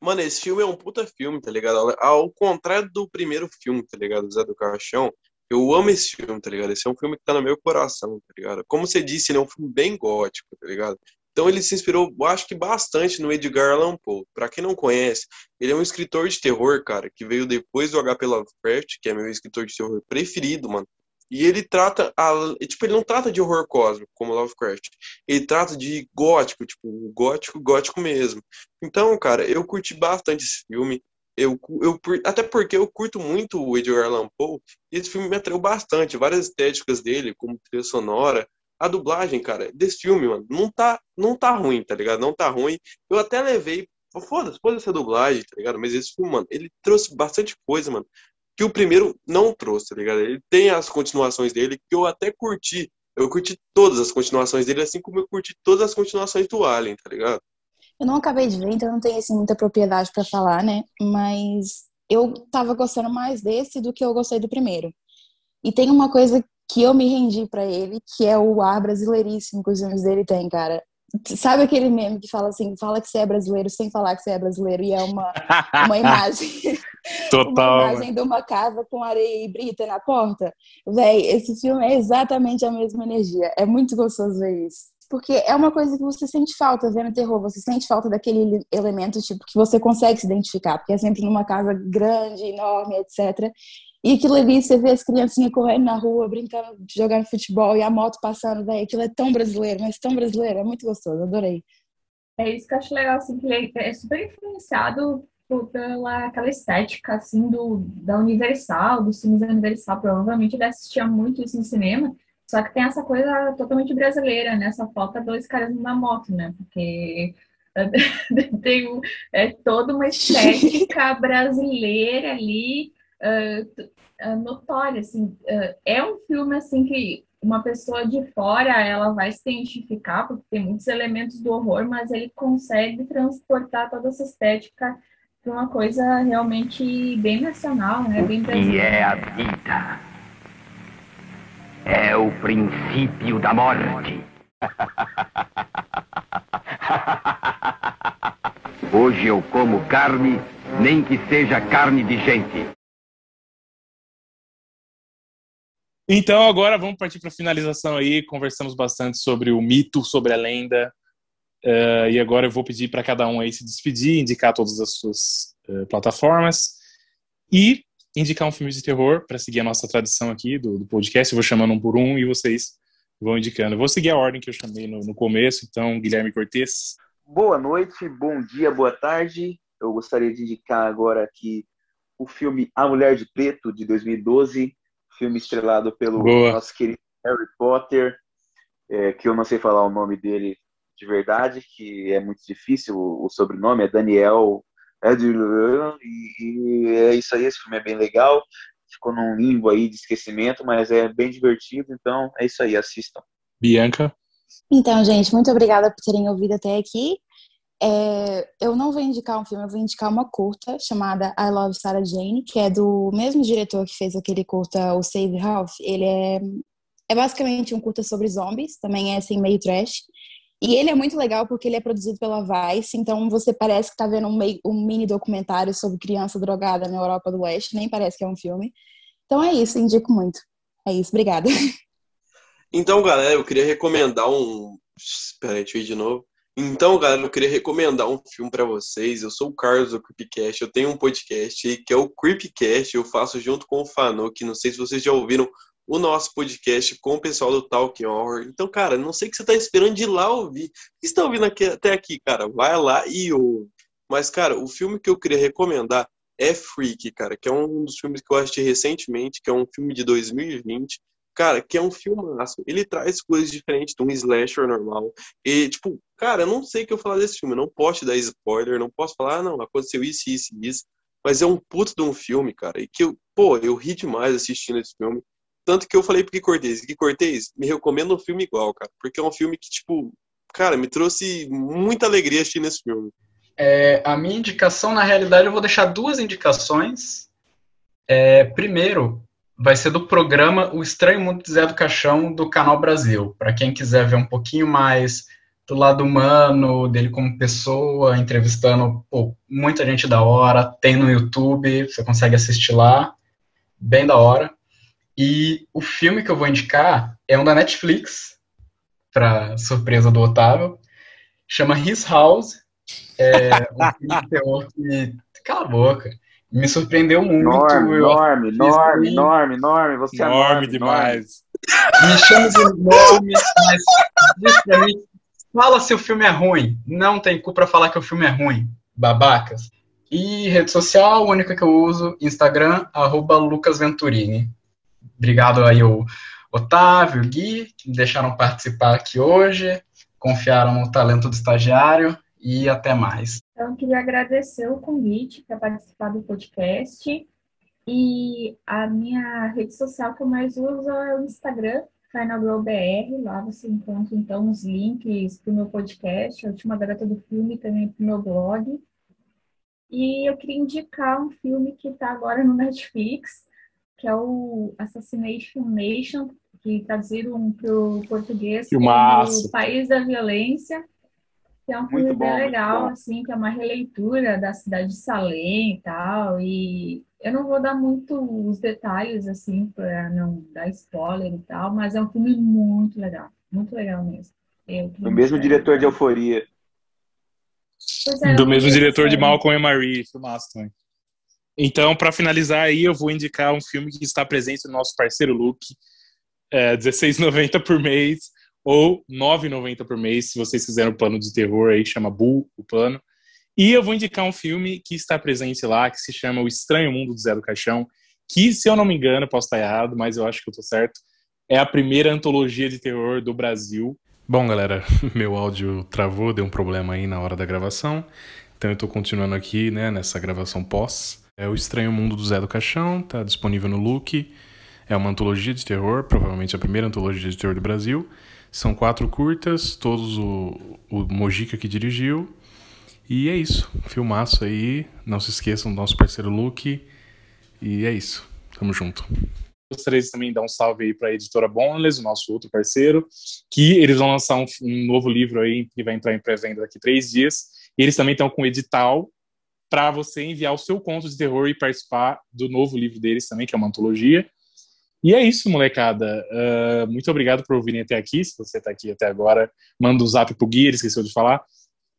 Mano, esse filme é um puta filme, tá ligado? Ao contrário do primeiro filme, tá ligado? Zé do Caixão, eu amo esse filme, tá ligado? Esse é um filme que tá no meu coração, tá ligado? Como você disse, ele é um filme bem gótico, tá ligado? Então ele se inspirou, acho que bastante no Edgar Allan Poe. Para quem não conhece, ele é um escritor de terror, cara, que veio depois do H.P. Lovecraft, que é meu escritor de terror preferido, mano. E ele trata, a, tipo, ele não trata de horror cósmico como Lovecraft. Ele trata de gótico, tipo, gótico, gótico mesmo. Então, cara, eu curti bastante esse filme. Eu, eu, até porque eu curto muito o Edgar Allan Poe, e esse filme me atraiu bastante. Várias estéticas dele, como trilha sonora, a dublagem, cara, desse filme, mano, não tá, não tá ruim, tá ligado? Não tá ruim. Eu até levei, foda-se, foda-se a dublagem, tá ligado? Mas esse filme, mano, ele trouxe bastante coisa, mano, que o primeiro não trouxe, tá ligado? Ele tem as continuações dele que eu até curti. Eu curti todas as continuações dele, assim como eu curti todas as continuações do Alien, tá ligado? Eu não acabei de ver, então não tenho assim, muita propriedade para falar, né? Mas eu tava gostando mais desse do que eu gostei do primeiro. E tem uma coisa que eu me rendi para ele, que é o ar brasileiríssimo que os filmes dele tem, cara. Sabe aquele meme que fala assim, fala que você é brasileiro sem falar que você é brasileiro e é uma, uma imagem. Total. uma imagem de uma casa com areia e brita na porta. Véi, esse filme é exatamente a mesma energia. É muito gostoso ver isso. Porque é uma coisa que você sente falta vendo terror, você sente falta daquele elemento tipo que você consegue se identificar, porque é sempre numa casa grande, enorme, etc. E aquilo ali, você vê as criancinhas correndo na rua, brincando, jogando futebol e a moto passando, velho. Aquilo é tão brasileiro, mas tão brasileiro. É muito gostoso, adorei. É isso que eu acho legal, assim, que ele é super influenciado pela aquela estética, assim, do, da Universal, dos filmes da Universal. Provavelmente ele assistia muito isso no cinema. Só que tem essa coisa totalmente brasileira, né? Só falta dois caras numa moto, né? Porque tem é toda uma estética brasileira ali uh, notória, assim, uh, é um filme, assim, que uma pessoa de fora, ela vai se identificar, porque tem muitos elementos do horror, mas ele consegue transportar toda essa estética para uma coisa realmente bem nacional, né, bem brasileira. E é a vida. É o princípio da morte. Hoje eu como carne, nem que seja carne de gente. Então agora vamos partir para a finalização aí. Conversamos bastante sobre o mito, sobre a lenda. Uh, e agora eu vou pedir para cada um aí se despedir, indicar todas as suas uh, plataformas e indicar um filme de terror para seguir a nossa tradição aqui do, do, podcast. Eu vou chamando um por um e vocês vão indicando. Eu vou seguir a ordem que eu chamei no, no começo. Então, Guilherme Cortes. Boa noite, bom dia, boa tarde. Eu gostaria de indicar agora aqui o filme A Mulher de Preto, de 2012, filme estrelado pelo Boa. nosso querido Harry Potter, é, que eu não sei falar o nome dele de verdade, que é muito difícil, o, o sobrenome é Daniel e, e é isso aí, esse filme é bem legal, ficou num limbo aí de esquecimento, mas é bem divertido, então é isso aí, assistam. Bianca? Então, gente, muito obrigada por terem ouvido até aqui. É, eu não vou indicar um filme, eu vou indicar uma curta chamada I Love Sarah Jane, que é do mesmo diretor que fez aquele curta O Save Ralph. Ele é, é basicamente um curta sobre zombies, também é assim meio trash. E ele é muito legal porque ele é produzido pela Vice, então você parece que está vendo um, meio, um mini documentário sobre criança drogada na Europa do Oeste, nem parece que é um filme. Então é isso, indico muito. É isso, obrigada. Então, galera, eu queria recomendar um. Espera aí, deixa eu ir de novo. Então, galera, eu queria recomendar um filme para vocês. Eu sou o Carlos do Creepcast, eu tenho um podcast que é o Creepcast, eu faço junto com o Fanuc. Não sei se vocês já ouviram o nosso podcast com o pessoal do Talking Horror. Então, cara, não sei o que você tá esperando de lá ouvir. Se está ouvindo aqui, até aqui, cara, vai lá e ouve. Mas, cara, o filme que eu queria recomendar é Freak, cara, que é um dos filmes que eu assisti recentemente, que é um filme de 2020 cara, que é um filmaço. Ele traz coisas diferentes de um slasher normal. E, tipo, cara, eu não sei o que eu falar desse filme. Eu não posso te dar spoiler, não posso falar, ah, não, aconteceu isso, isso isso. Mas é um puto de um filme, cara. E que eu, pô, eu ri demais assistindo esse filme. Tanto que eu falei pro Gui Cortez, Gui Cortez, me recomenda um filme igual, cara. Porque é um filme que, tipo, cara, me trouxe muita alegria assistindo esse filme. É, a minha indicação, na realidade, eu vou deixar duas indicações. É, primeiro, vai ser do programa O Estranho Mundo de Zé do Caixão, do Canal Brasil. Para quem quiser ver um pouquinho mais do lado humano, dele como pessoa, entrevistando pô, muita gente da hora, tem no YouTube, você consegue assistir lá, bem da hora. E o filme que eu vou indicar é um da Netflix, para surpresa do Otávio, chama His House. É um filme de terror que. Cala a boca me surpreendeu muito. Enorme, enorme, enorme, enorme, enorme, você enorme, é enorme demais. Me chama de enorme, mas diz pra mim, fala se o filme é ruim. Não tem culpa pra falar que o filme é ruim, babacas. E rede social, a única que eu uso, Instagram, arroba Lucas Venturini. Obrigado aí o Otávio, o Gui, que me deixaram participar aqui hoje, confiaram no talento do estagiário e até mais. Então, queria agradecer o convite para participar do podcast. E a minha rede social que eu mais uso é o Instagram, FinalGrowBR. Lá você encontra, então, os links para o meu podcast, a última data do filme, também para o meu blog. E eu queria indicar um filme que está agora no Netflix, que é o Assassination Nation, que traduziram para o português O País da Violência que é um filme bem legal, assim, que é uma releitura da cidade de Salem e tal. E eu não vou dar muito os detalhes, assim, para não dar spoiler e tal, mas é um filme muito legal. Muito legal mesmo. Do mesmo diretor de Euforia. É, Do mesmo diretor de Malcolm e Marie, filmaço também. Então, para finalizar aí, eu vou indicar um filme que está presente no nosso parceiro Luke, é, R$16,90 por mês ou R$ 9,90 por mês, se vocês fizerem o plano de terror aí, chama Bull, o plano. E eu vou indicar um filme que está presente lá, que se chama O Estranho Mundo do Zé do Caixão, que, se eu não me engano, posso estar errado, mas eu acho que eu estou certo, é a primeira antologia de terror do Brasil. Bom, galera, meu áudio travou, deu um problema aí na hora da gravação, então eu estou continuando aqui, né, nessa gravação pós. É O Estranho Mundo do Zé do Caixão, está disponível no Look, é uma antologia de terror, provavelmente a primeira antologia de terror do Brasil, são quatro curtas, todos o, o Mojica que dirigiu. E é isso. Filmaço aí. Não se esqueçam do nosso parceiro Luke. E é isso. Tamo junto. Gostaria de também dar um salve aí para a editora Boneless, o nosso outro parceiro, que eles vão lançar um, um novo livro aí que vai entrar em pré-venda daqui três dias. E eles também estão com edital para você enviar o seu conto de terror e participar do novo livro deles também, que é uma antologia. E é isso, molecada. Uh, muito obrigado por ouvirem até aqui. Se você está aqui até agora, manda um zap pro Gui, ele esqueceu de falar.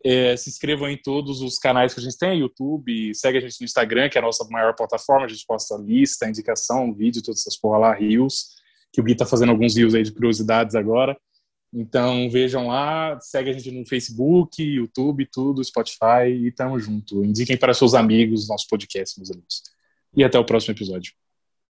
É, se inscrevam em todos os canais que a gente tem, YouTube, segue a gente no Instagram, que é a nossa maior plataforma, a gente posta lista, indicação, vídeo, todas essas porra lá, rios, que o Gui tá fazendo alguns rios aí de curiosidades agora. Então vejam lá, segue a gente no Facebook, YouTube, tudo, Spotify e tamo junto. Indiquem para seus amigos nosso podcast, meus amigos. E até o próximo episódio.